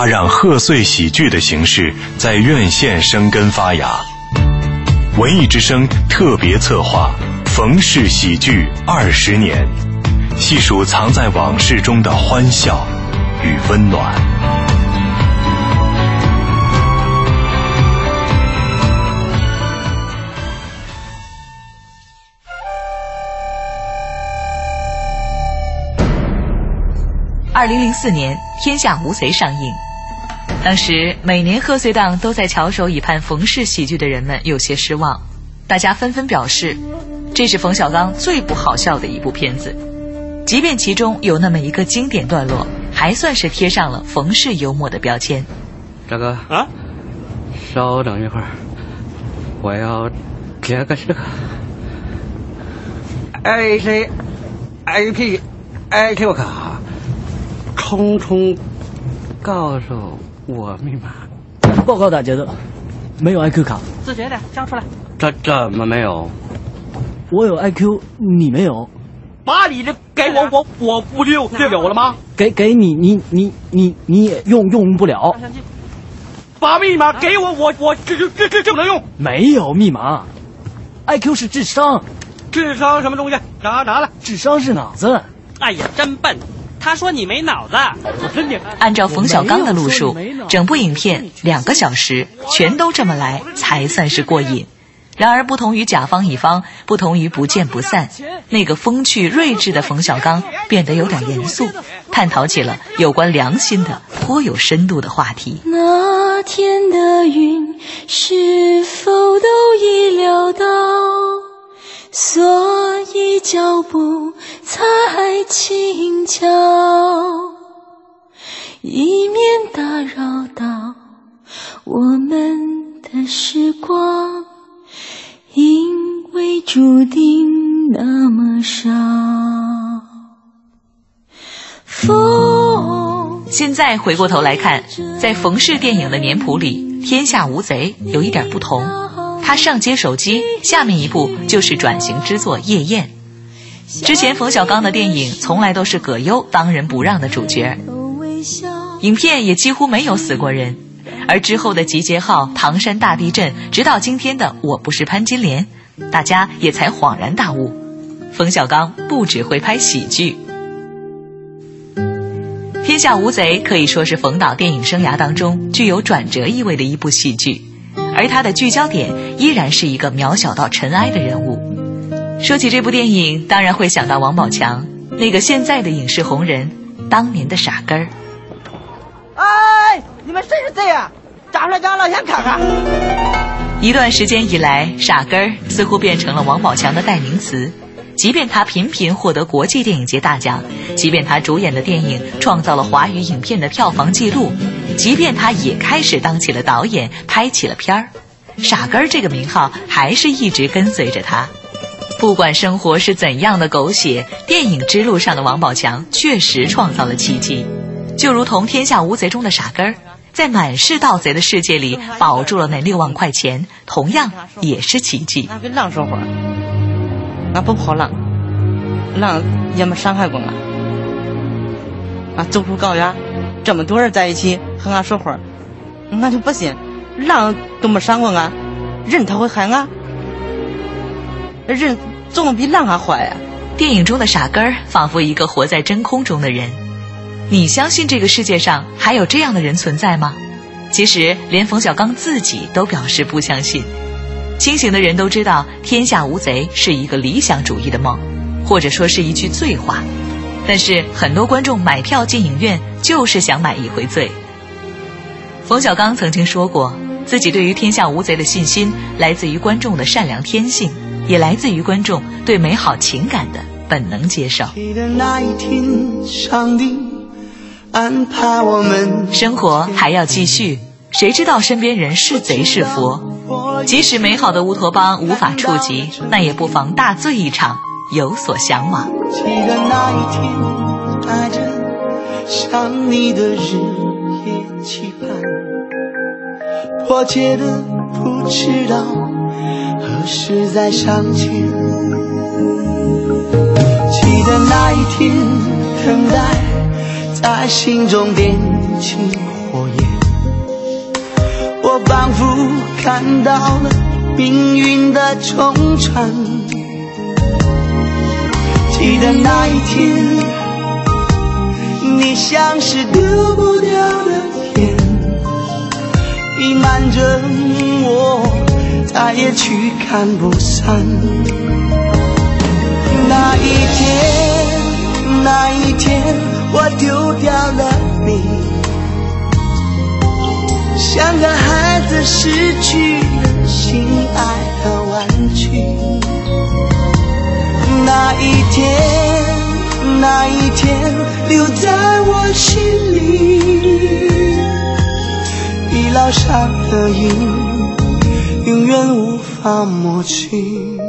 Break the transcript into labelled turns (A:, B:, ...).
A: 他让贺岁喜剧的形式在院线生根发芽。文艺之声特别策划《冯氏喜剧二十年》，细数藏在往事中的欢笑与温暖。
B: 二零零四年，《天下无贼》上映。当时每年贺岁档都在翘首以盼冯氏喜剧的人们有些失望，大家纷纷表示，这是冯小刚最不好笑的一部片子。即便其中有那么一个经典段落，还算是贴上了冯氏幽默的标签。
C: 大哥啊，稍等一会儿，我要接个这个。I C I P I Q 卡。匆匆告诉我密码。
D: 报告大家的，没有 IQ 卡。
E: 自觉点，交出来。
C: 这怎么没有？
D: 我有 IQ，你没有。
E: 把你的给我，我我不就就有了吗？
D: 给给你，你你你你也用用不了。
E: 把密码给我，我我这这这这不能用。
D: 没有密码，IQ 是智商。
E: 智商什么东西？拿拿来。
D: 智商是脑子。
E: 哎呀，真笨。他说你没脑子，
B: 按照冯小刚的路数，整部影片两个小时全都这么来才算是过瘾。然而，不同于甲方乙方，不同于不见不散，那个风趣睿智的冯小刚变得有点严肃，探讨起了有关良心的颇有深度的话题。
F: 那天的云是否都已料到？所以脚步才轻巧，以免打扰到我们的时光，因为注定那么少。
B: 风。现在回过头来看，在冯氏电影的年谱里，《天下无贼》有一点不同。他上接手机，下面一步就是转型之作《夜宴》。之前冯小刚的电影从来都是葛优当仁不让的主角，影片也几乎没有死过人。而之后的《集结号》《唐山大地震》，直到今天的《我不是潘金莲》，大家也才恍然大悟：冯小刚不只会拍喜剧，《天下无贼》可以说是冯导电影生涯当中具有转折意味的一部喜剧。而他的聚焦点依然是一个渺小到尘埃的人物。说起这部电影，当然会想到王宝强，那个现在的影视红人，当年的傻根儿。
E: 哎，你们谁是贼啊？站出来，给俺老乡看看。
B: 一段时间以来，傻根儿似乎变成了王宝强的代名词。即便他频频获得国际电影节大奖，即便他主演的电影创造了华语影片的票房纪录，即便他也开始当起了导演，拍起了片儿，傻根儿这个名号还是一直跟随着他。不管生活是怎样的狗血，电影之路上的王宝强确实创造了奇迹。就如同《天下无贼》中的傻根儿，在满是盗贼的世界里保住了那六万块钱，同样也是奇迹。
E: 那跟浪说话。俺不跑浪，浪也没伤害过俺。俺走出高原，这么多人在一起和俺说话，俺就不信狼都没伤过俺，人他会害俺？人总比狼还坏呀！
B: 电影中的傻根儿仿佛一个活在真空中的人。你相信这个世界上还有这样的人存在吗？其实连冯小刚自己都表示不相信。清醒的人都知道，天下无贼是一个理想主义的梦，或者说是一句醉话。但是很多观众买票进影院就是想买一回醉。冯小刚曾经说过，自己对于天下无贼的信心来自于观众的善良天性，也来自于观众对美好情感的本能接受。生活还要继续，谁知道身边人是贼是佛？即使美好的乌托邦无法触及，那也不妨大醉一场，有所向往。记得那一天，带着想你的日夜期盼，迫切的不知道何时再相见。记得那一天，等待在心中点起火焰。
G: 我仿佛看到了命运的重传。记得那一天，你像是丢不掉的烟，弥漫着我，再也驱赶不散。那一天，那一天，我丢掉了你。像个孩子失去了心爱的玩具，那一天，那一天留在我心里，已烙上的印，永远无法抹去。